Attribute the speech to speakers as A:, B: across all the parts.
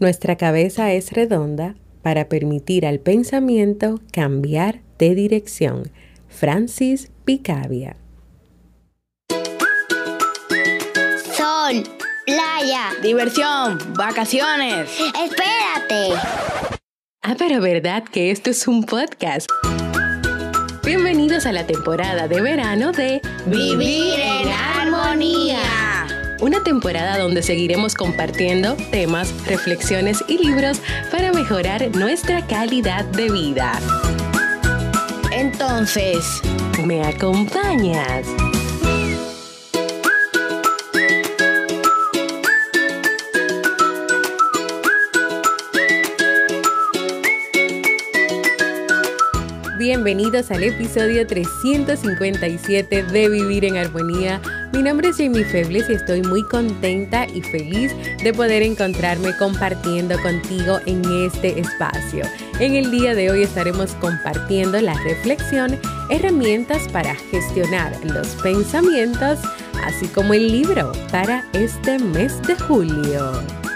A: Nuestra cabeza es redonda para permitir al pensamiento cambiar de dirección. Francis Picabia.
B: Sol, playa,
C: diversión, vacaciones.
B: Espérate.
A: Ah, pero verdad que esto es un podcast. Bienvenidos a la temporada de verano de
B: Vivir en Armonía
A: una temporada donde seguiremos compartiendo temas, reflexiones y libros para mejorar nuestra calidad de vida.
C: Entonces,
A: ¿me acompañas? Bienvenidos al episodio 357 de Vivir en Armonía. Mi nombre es Jamie Febles y estoy muy contenta y feliz de poder encontrarme compartiendo contigo en este espacio. En el día de hoy estaremos compartiendo la reflexión, herramientas para gestionar los pensamientos, así como el libro para este mes de julio.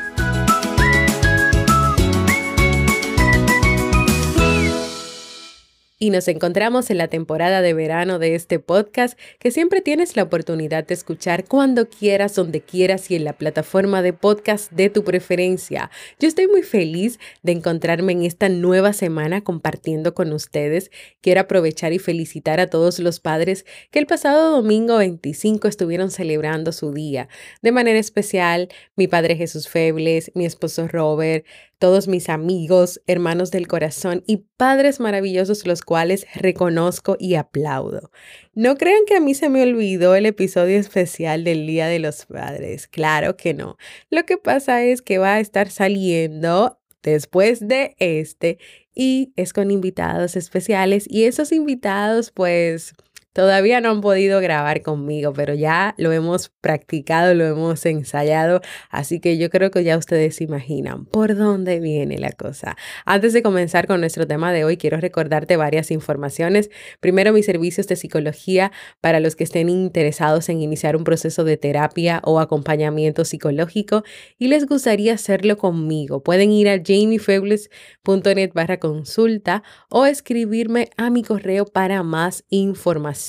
A: Y nos encontramos en la temporada de verano de este podcast que siempre tienes la oportunidad de escuchar cuando quieras, donde quieras y en la plataforma de podcast de tu preferencia. Yo estoy muy feliz de encontrarme en esta nueva semana compartiendo con ustedes. Quiero aprovechar y felicitar a todos los padres que el pasado domingo 25 estuvieron celebrando su día. De manera especial, mi padre Jesús Febles, mi esposo Robert, todos mis amigos, hermanos del corazón y padres maravillosos los cuales reconozco y aplaudo. No crean que a mí se me olvidó el episodio especial del Día de los Padres. Claro que no. Lo que pasa es que va a estar saliendo después de este y es con invitados especiales y esos invitados pues Todavía no han podido grabar conmigo, pero ya lo hemos practicado, lo hemos ensayado, así que yo creo que ya ustedes se imaginan por dónde viene la cosa. Antes de comenzar con nuestro tema de hoy, quiero recordarte varias informaciones. Primero, mis servicios de psicología para los que estén interesados en iniciar un proceso de terapia o acompañamiento psicológico y les gustaría hacerlo conmigo. Pueden ir a jamiefebles.net barra consulta o escribirme a mi correo para más información.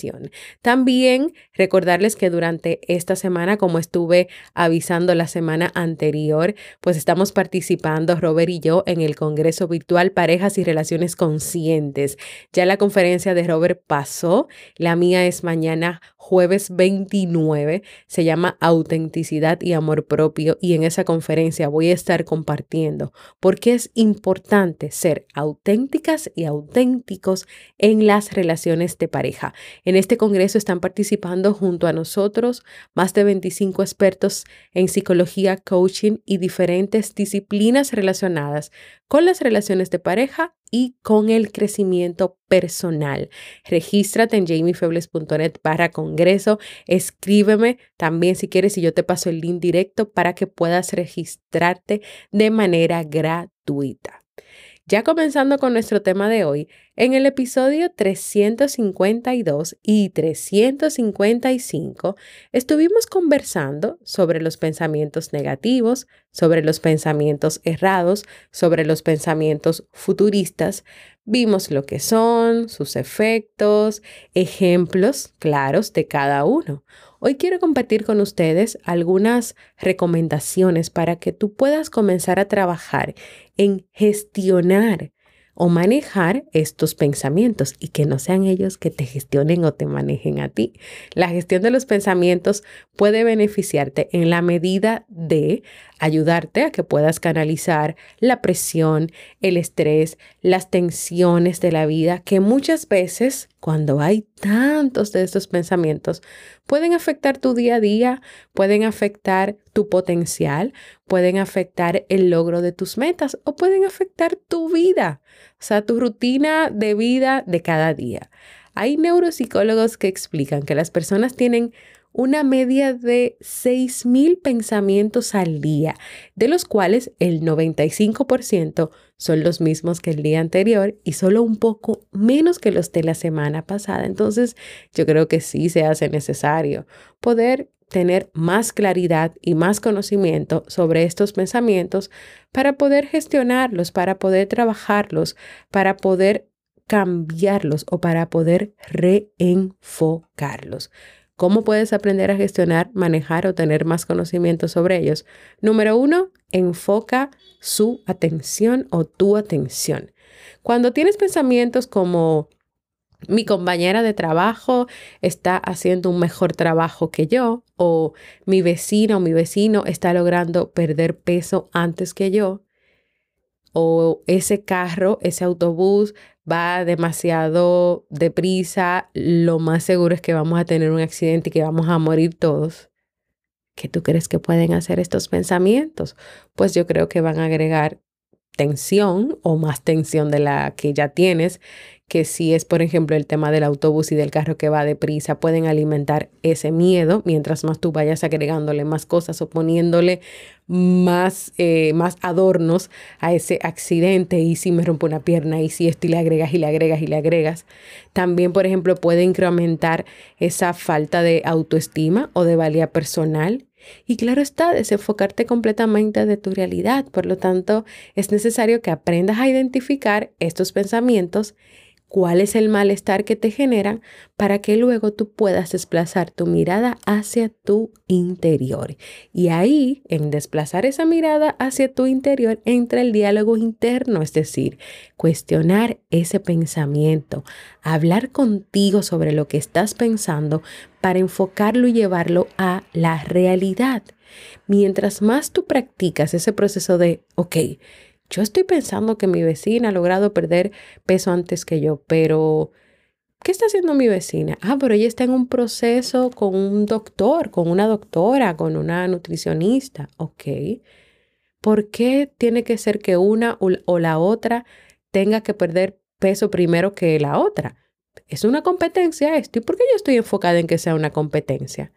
A: También recordarles que durante esta semana, como estuve avisando la semana anterior, pues estamos participando Robert y yo en el Congreso Virtual Parejas y Relaciones Conscientes. Ya la conferencia de Robert pasó, la mía es mañana jueves 29, se llama Autenticidad y Amor Propio y en esa conferencia voy a estar compartiendo por qué es importante ser auténticas y auténticos en las relaciones de pareja. En este congreso están participando junto a nosotros más de 25 expertos en psicología, coaching y diferentes disciplinas relacionadas con las relaciones de pareja y con el crecimiento personal. Regístrate en jamiefebles.net para congreso. Escríbeme también si quieres y yo te paso el link directo para que puedas registrarte de manera gratuita. Ya comenzando con nuestro tema de hoy, en el episodio 352 y 355 estuvimos conversando sobre los pensamientos negativos, sobre los pensamientos errados, sobre los pensamientos futuristas. Vimos lo que son, sus efectos, ejemplos claros de cada uno. Hoy quiero compartir con ustedes algunas recomendaciones para que tú puedas comenzar a trabajar en gestionar o manejar estos pensamientos y que no sean ellos que te gestionen o te manejen a ti. La gestión de los pensamientos puede beneficiarte en la medida de ayudarte a que puedas canalizar la presión, el estrés, las tensiones de la vida que muchas veces cuando hay tantos de estos pensamientos pueden afectar tu día a día, pueden afectar tu potencial, pueden afectar el logro de tus metas o pueden afectar tu vida, o sea, tu rutina de vida de cada día. Hay neuropsicólogos que explican que las personas tienen una media de 6.000 pensamientos al día, de los cuales el 95% son los mismos que el día anterior y solo un poco menos que los de la semana pasada. Entonces, yo creo que sí se hace necesario poder tener más claridad y más conocimiento sobre estos pensamientos para poder gestionarlos, para poder trabajarlos, para poder cambiarlos o para poder reenfocarlos. ¿Cómo puedes aprender a gestionar, manejar o tener más conocimiento sobre ellos? Número uno, enfoca su atención o tu atención. Cuando tienes pensamientos como mi compañera de trabajo está haciendo un mejor trabajo que yo o mi vecino o mi vecino está logrando perder peso antes que yo o ese carro, ese autobús va demasiado deprisa, lo más seguro es que vamos a tener un accidente y que vamos a morir todos. ¿Qué tú crees que pueden hacer estos pensamientos? Pues yo creo que van a agregar tensión o más tensión de la que ya tienes que si es, por ejemplo, el tema del autobús y del carro que va deprisa, pueden alimentar ese miedo mientras más tú vayas agregándole más cosas o poniéndole más, eh, más adornos a ese accidente y si me rompo una pierna y si esto y le agregas y le agregas y le agregas. También, por ejemplo, puede incrementar esa falta de autoestima o de valía personal y claro está, desenfocarte completamente de tu realidad. Por lo tanto, es necesario que aprendas a identificar estos pensamientos cuál es el malestar que te generan para que luego tú puedas desplazar tu mirada hacia tu interior. Y ahí, en desplazar esa mirada hacia tu interior, entra el diálogo interno, es decir, cuestionar ese pensamiento, hablar contigo sobre lo que estás pensando para enfocarlo y llevarlo a la realidad. Mientras más tú practicas ese proceso de, ok, yo estoy pensando que mi vecina ha logrado perder peso antes que yo, pero ¿qué está haciendo mi vecina? Ah, pero ella está en un proceso con un doctor, con una doctora, con una nutricionista. Ok. ¿Por qué tiene que ser que una o la otra tenga que perder peso primero que la otra? ¿Es una competencia esto? ¿Y por qué yo estoy enfocada en que sea una competencia?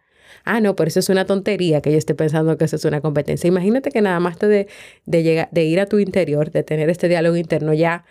A: Ah, no, pero eso es una tontería que yo esté pensando que eso es una competencia. Imagínate que nada más te de, de, llegar, de ir a tu interior, de tener este diálogo interno, ya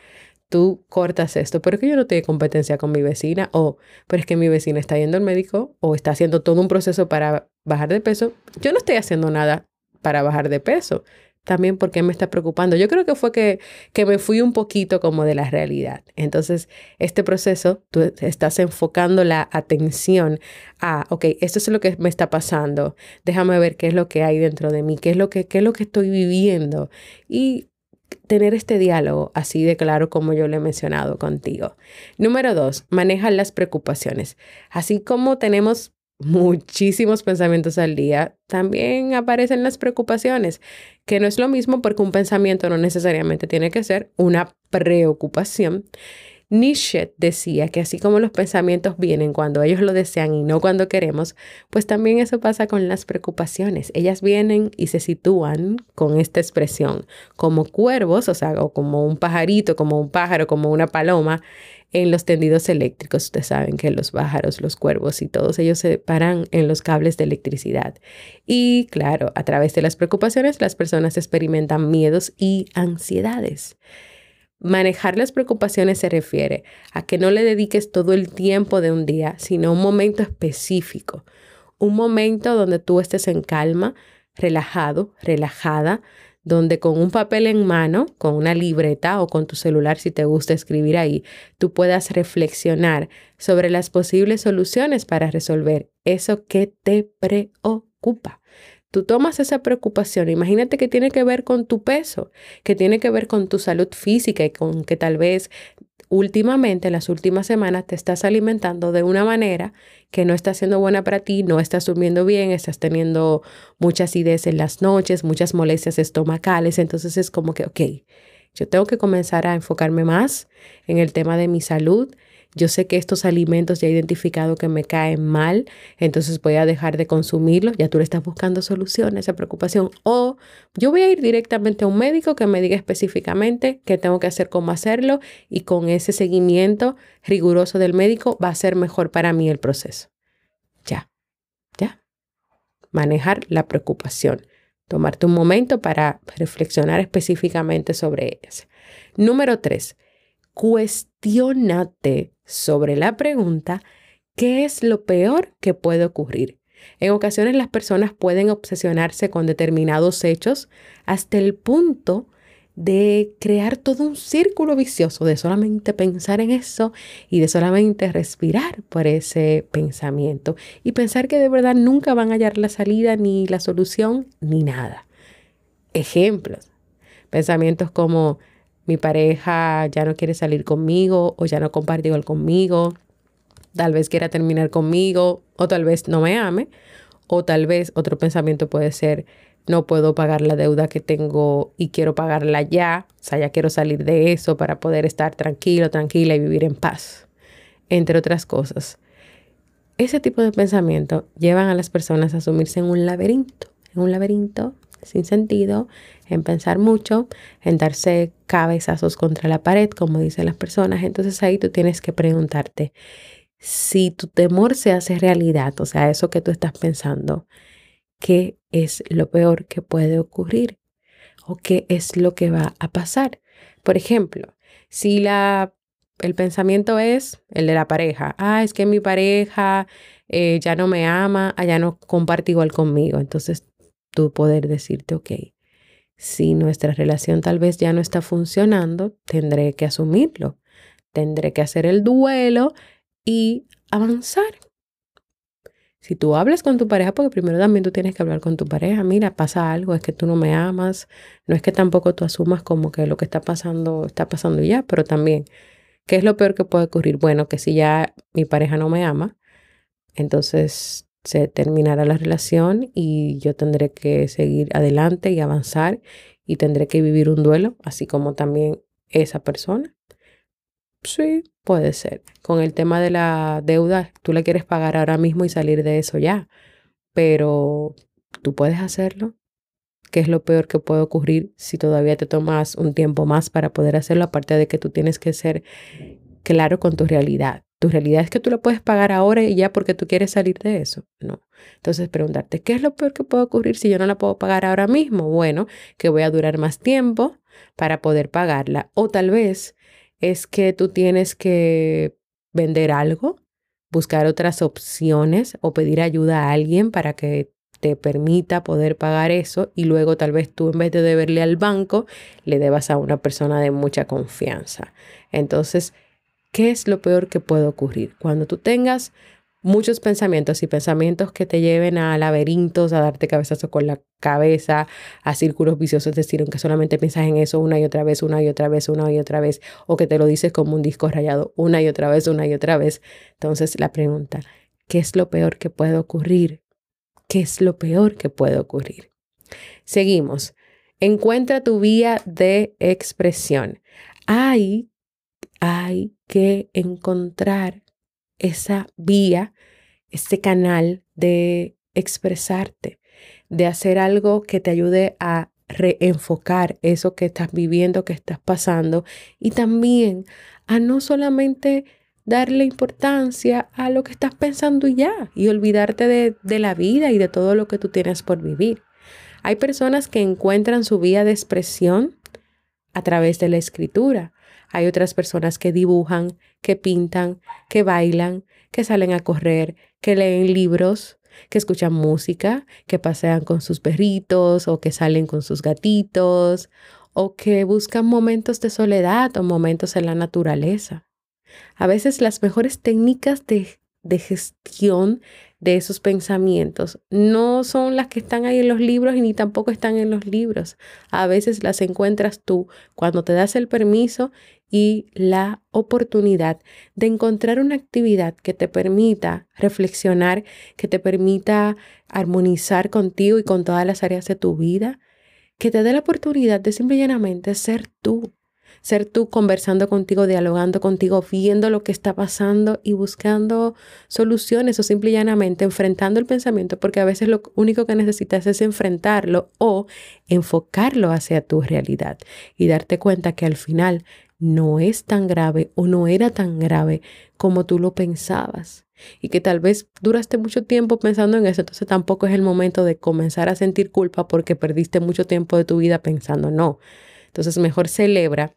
A: tú cortas esto, pero es que yo no tengo competencia con mi vecina, o pero es que mi vecina está yendo al médico o está haciendo todo un proceso para bajar de peso. Yo no estoy haciendo nada para bajar de peso también porque me está preocupando. Yo creo que fue que, que me fui un poquito como de la realidad. Entonces, este proceso, tú estás enfocando la atención a, ok, esto es lo que me está pasando, déjame ver qué es lo que hay dentro de mí, qué es lo que, qué es lo que estoy viviendo. Y tener este diálogo así de claro como yo lo he mencionado contigo. Número dos, maneja las preocupaciones. Así como tenemos muchísimos pensamientos al día, también aparecen las preocupaciones, que no es lo mismo porque un pensamiento no necesariamente tiene que ser una preocupación. Nietzsche decía que así como los pensamientos vienen cuando ellos lo desean y no cuando queremos, pues también eso pasa con las preocupaciones. Ellas vienen y se sitúan con esta expresión como cuervos, o sea, o como un pajarito, como un pájaro, como una paloma, en los tendidos eléctricos. Ustedes saben que los pájaros, los cuervos y todos ellos se paran en los cables de electricidad. Y claro, a través de las preocupaciones las personas experimentan miedos y ansiedades. Manejar las preocupaciones se refiere a que no le dediques todo el tiempo de un día, sino un momento específico. Un momento donde tú estés en calma, relajado, relajada, donde con un papel en mano, con una libreta o con tu celular si te gusta escribir ahí, tú puedas reflexionar sobre las posibles soluciones para resolver eso que te preocupa. Tú tomas esa preocupación, imagínate que tiene que ver con tu peso, que tiene que ver con tu salud física y con que tal vez últimamente, en las últimas semanas, te estás alimentando de una manera que no está siendo buena para ti, no estás durmiendo bien, estás teniendo muchas ideas en las noches, muchas molestias estomacales, entonces es como que, ok, yo tengo que comenzar a enfocarme más en el tema de mi salud, yo sé que estos alimentos ya he identificado que me caen mal, entonces voy a dejar de consumirlos. Ya tú le estás buscando soluciones a esa preocupación. O yo voy a ir directamente a un médico que me diga específicamente qué tengo que hacer, cómo hacerlo y con ese seguimiento riguroso del médico va a ser mejor para mí el proceso. Ya, ya. Manejar la preocupación. Tomarte un momento para reflexionar específicamente sobre eso. Número tres, cuestionate sobre la pregunta, ¿qué es lo peor que puede ocurrir? En ocasiones las personas pueden obsesionarse con determinados hechos hasta el punto de crear todo un círculo vicioso de solamente pensar en eso y de solamente respirar por ese pensamiento y pensar que de verdad nunca van a hallar la salida ni la solución ni nada. Ejemplos. Pensamientos como mi pareja ya no quiere salir conmigo o ya no comparte igual conmigo, tal vez quiera terminar conmigo o tal vez no me ame o tal vez otro pensamiento puede ser no puedo pagar la deuda que tengo y quiero pagarla ya, o sea, ya quiero salir de eso para poder estar tranquilo, tranquila y vivir en paz, entre otras cosas. Ese tipo de pensamiento llevan a las personas a sumirse en un laberinto, en un laberinto sin sentido, en pensar mucho, en darse cabezazos contra la pared, como dicen las personas. Entonces ahí tú tienes que preguntarte si tu temor se hace realidad, o sea, eso que tú estás pensando, qué es lo peor que puede ocurrir o qué es lo que va a pasar. Por ejemplo, si la, el pensamiento es el de la pareja, ah, es que mi pareja eh, ya no me ama, ah, ya no comparte igual conmigo, entonces tú poder decirte, ok, si nuestra relación tal vez ya no está funcionando, tendré que asumirlo, tendré que hacer el duelo y avanzar. Si tú hablas con tu pareja, porque primero también tú tienes que hablar con tu pareja, mira, pasa algo, es que tú no me amas, no es que tampoco tú asumas como que lo que está pasando está pasando ya, pero también, ¿qué es lo peor que puede ocurrir? Bueno, que si ya mi pareja no me ama, entonces se terminará la relación y yo tendré que seguir adelante y avanzar y tendré que vivir un duelo, así como también esa persona. Sí, puede ser. Con el tema de la deuda, tú la quieres pagar ahora mismo y salir de eso ya, pero tú puedes hacerlo. ¿Qué es lo peor que puede ocurrir si todavía te tomas un tiempo más para poder hacerlo? Aparte de que tú tienes que ser claro con tu realidad. Tu realidad es que tú la puedes pagar ahora y ya porque tú quieres salir de eso. No. Entonces preguntarte, ¿qué es lo peor que puede ocurrir si yo no la puedo pagar ahora mismo? Bueno, que voy a durar más tiempo para poder pagarla. O tal vez es que tú tienes que vender algo, buscar otras opciones o pedir ayuda a alguien para que te permita poder pagar eso y luego tal vez tú en vez de deberle al banco, le debas a una persona de mucha confianza. Entonces, ¿qué es lo peor que puede ocurrir? Cuando tú tengas muchos pensamientos y pensamientos que te lleven a laberintos, a darte cabezazo con la cabeza, a círculos viciosos, es decir, que solamente piensas en eso una y otra vez, una y otra vez, una y otra vez, o que te lo dices como un disco rayado una y otra vez, una y otra vez. Entonces la pregunta, ¿qué es lo peor que puede ocurrir? ¿Qué es lo peor que puede ocurrir? Seguimos. Encuentra tu vía de expresión. Hay, hay que encontrar esa vía, ese canal de expresarte, de hacer algo que te ayude a reenfocar eso que estás viviendo, que estás pasando y también a no solamente darle importancia a lo que estás pensando ya y olvidarte de, de, la vida y de todo lo que tú tienes por vivir. Hay personas que encuentran su vía de expresión a través de la escritura. Hay otras personas que dibujan, que pintan, que bailan, que salen a correr, que leen libros, que escuchan música, que pasean con sus perritos o que salen con sus gatitos o que buscan momentos de soledad o momentos en la naturaleza. A veces las mejores técnicas de, de gestión de esos pensamientos. No son las que están ahí en los libros y ni tampoco están en los libros. A veces las encuentras tú cuando te das el permiso y la oportunidad de encontrar una actividad que te permita reflexionar, que te permita armonizar contigo y con todas las áreas de tu vida, que te dé la oportunidad de simple y ser tú, ser tú conversando contigo, dialogando contigo, viendo lo que está pasando y buscando soluciones o simple y llanamente enfrentando el pensamiento, porque a veces lo único que necesitas es enfrentarlo o enfocarlo hacia tu realidad y darte cuenta que al final no es tan grave o no era tan grave como tú lo pensabas. Y que tal vez duraste mucho tiempo pensando en eso, entonces tampoco es el momento de comenzar a sentir culpa porque perdiste mucho tiempo de tu vida pensando, no. Entonces mejor celebra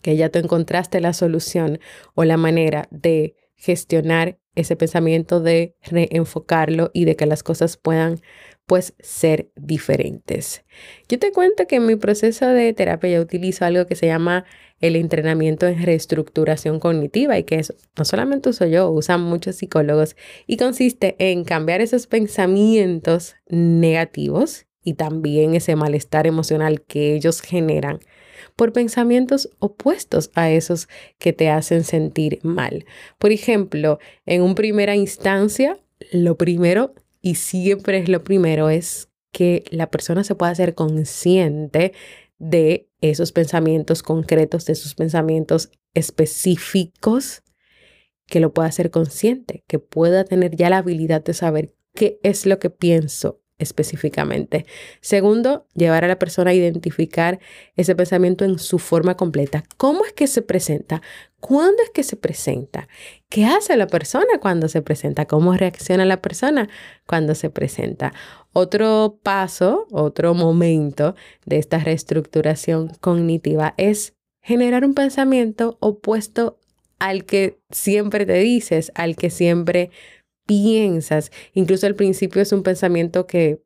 A: que ya tú encontraste la solución o la manera de gestionar ese pensamiento de reenfocarlo y de que las cosas puedan pues ser diferentes. Yo te cuento que en mi proceso de terapia yo utilizo algo que se llama el entrenamiento en reestructuración cognitiva y que no solamente uso yo, usan muchos psicólogos y consiste en cambiar esos pensamientos negativos y también ese malestar emocional que ellos generan por pensamientos opuestos a esos que te hacen sentir mal. Por ejemplo, en una primera instancia, lo primero, y siempre es lo primero, es que la persona se pueda ser consciente de esos pensamientos concretos, de esos pensamientos específicos, que lo pueda ser consciente, que pueda tener ya la habilidad de saber qué es lo que pienso específicamente. Segundo, llevar a la persona a identificar ese pensamiento en su forma completa. ¿Cómo es que se presenta? ¿Cuándo es que se presenta? ¿Qué hace la persona cuando se presenta? ¿Cómo reacciona la persona cuando se presenta? Otro paso, otro momento de esta reestructuración cognitiva es generar un pensamiento opuesto al que siempre te dices, al que siempre piensas. Incluso al principio es un pensamiento que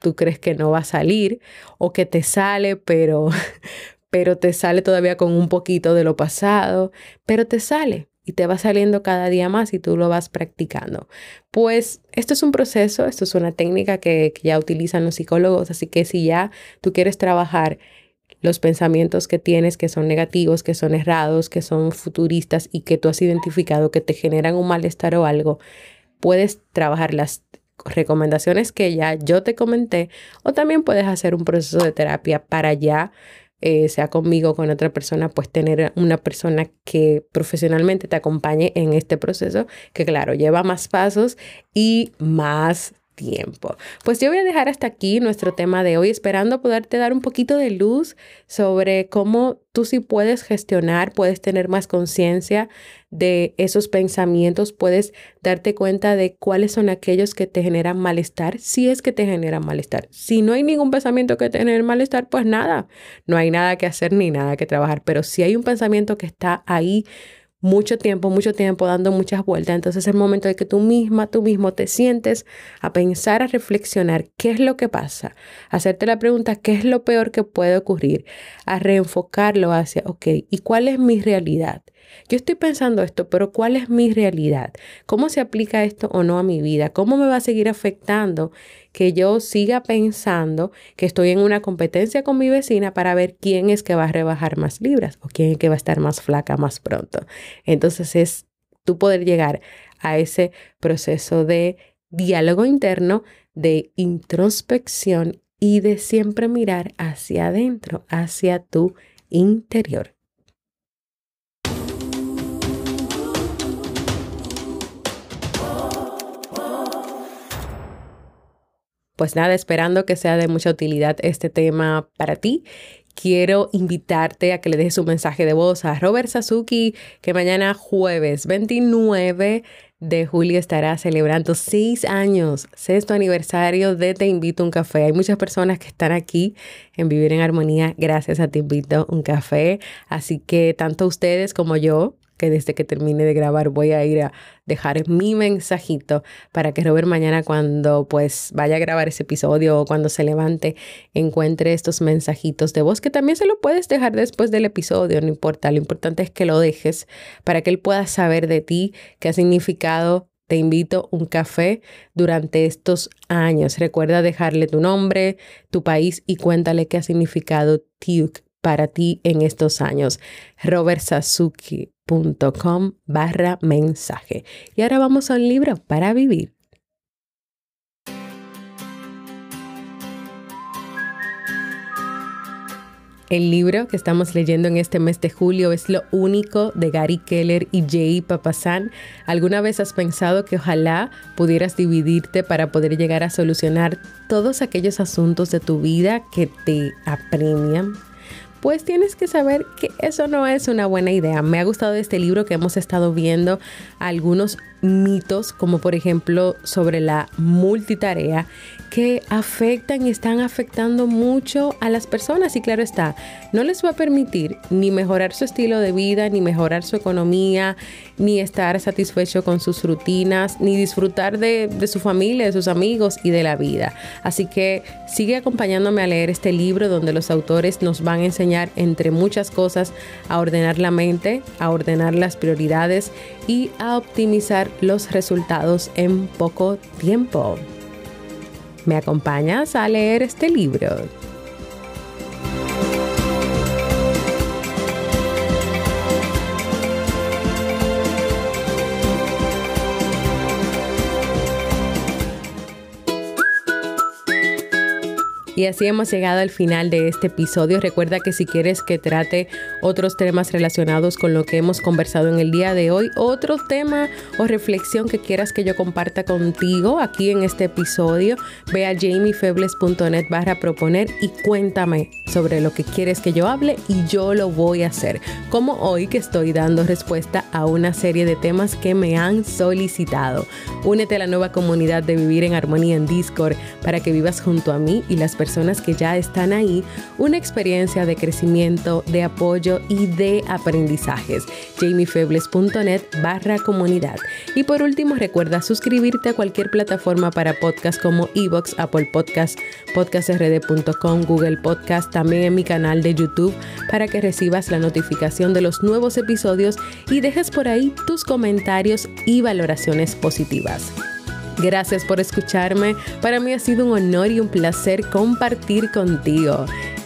A: tú crees que no va a salir o que te sale, pero, pero te sale todavía con un poquito de lo pasado, pero te sale y te va saliendo cada día más y tú lo vas practicando. Pues esto es un proceso, esto es una técnica que, que ya utilizan los psicólogos, así que si ya tú quieres trabajar los pensamientos que tienes que son negativos, que son errados, que son futuristas y que tú has identificado que te generan un malestar o algo, puedes trabajar las recomendaciones que ya yo te comenté o también puedes hacer un proceso de terapia para ya, eh, sea conmigo o con otra persona, pues tener una persona que profesionalmente te acompañe en este proceso, que claro, lleva más pasos y más tiempo. Pues yo voy a dejar hasta aquí nuestro tema de hoy, esperando poderte dar un poquito de luz sobre cómo tú sí puedes gestionar, puedes tener más conciencia de esos pensamientos, puedes darte cuenta de cuáles son aquellos que te generan malestar, si es que te generan malestar. Si no hay ningún pensamiento que te genere malestar, pues nada, no hay nada que hacer ni nada que trabajar, pero si hay un pensamiento que está ahí, mucho tiempo, mucho tiempo dando muchas vueltas. Entonces es el momento de que tú misma, tú mismo te sientes a pensar, a reflexionar qué es lo que pasa, hacerte la pregunta qué es lo peor que puede ocurrir, a reenfocarlo hacia, ok, ¿y cuál es mi realidad? Yo estoy pensando esto, pero ¿cuál es mi realidad? ¿Cómo se aplica esto o no a mi vida? ¿Cómo me va a seguir afectando que yo siga pensando que estoy en una competencia con mi vecina para ver quién es que va a rebajar más libras o quién es que va a estar más flaca más pronto? Entonces es tú poder llegar a ese proceso de diálogo interno, de introspección y de siempre mirar hacia adentro, hacia tu interior. Pues nada, esperando que sea de mucha utilidad este tema para ti. Quiero invitarte a que le dejes un mensaje de voz a Robert Sasuki, que mañana jueves 29 de julio estará celebrando seis años, sexto aniversario de Te Invito a un Café. Hay muchas personas que están aquí en Vivir en Armonía gracias a Te Invito a un Café. Así que tanto ustedes como yo que desde que termine de grabar voy a ir a dejar mi mensajito para que Robert mañana cuando pues vaya a grabar ese episodio o cuando se levante encuentre estos mensajitos de voz que también se lo puedes dejar después del episodio, no importa, lo importante es que lo dejes para que él pueda saber de ti, qué ha significado te invito un café durante estos años. Recuerda dejarle tu nombre, tu país y cuéntale qué ha significado TIUC para ti en estos años. Robert Sasuki com barra mensaje. Y ahora vamos a un libro para vivir. El libro que estamos leyendo en este mes de julio es Lo único de Gary Keller y Jay Papasan. ¿Alguna vez has pensado que ojalá pudieras dividirte para poder llegar a solucionar todos aquellos asuntos de tu vida que te apremian? Pues tienes que saber que eso no es una buena idea. Me ha gustado este libro que hemos estado viendo algunos mitos, como por ejemplo sobre la multitarea, que afectan y están afectando mucho a las personas y claro está, no les va a permitir ni mejorar su estilo de vida, ni mejorar su economía, ni estar satisfecho con sus rutinas, ni disfrutar de, su familia, de sus amigos y de la vida. Así que sigue acompañándome a leer este libro donde los autores nos van a enseñar, entre muchas cosas, a ordenar la mente, a ordenar las prioridades y a optimizar los resultados en poco tiempo. ¿Me acompañas a leer este libro? Y así hemos llegado al final de este episodio. Recuerda que si quieres que trate otros temas relacionados con lo que hemos conversado en el día de hoy, otro tema o reflexión que quieras que yo comparta contigo aquí en este episodio, ve a jamiefebles.net barra proponer y cuéntame sobre lo que quieres que yo hable y yo lo voy a hacer. Como hoy que estoy dando respuesta a una serie de temas que me han solicitado. Únete a la nueva comunidad de Vivir en Armonía en Discord para que vivas junto a mí y las personas que ya están ahí una experiencia de crecimiento, de apoyo y de aprendizajes. jamiefebles.net barra comunidad. Y por último, recuerda suscribirte a cualquier plataforma para podcast como Evox, Apple Podcast, podcastrd.com, Google Podcast, también en mi canal de YouTube para que recibas la notificación de los nuevos episodios y dejes por ahí tus comentarios y valoraciones positivas. Gracias por escucharme. Para mí ha sido un honor y un placer compartir contigo.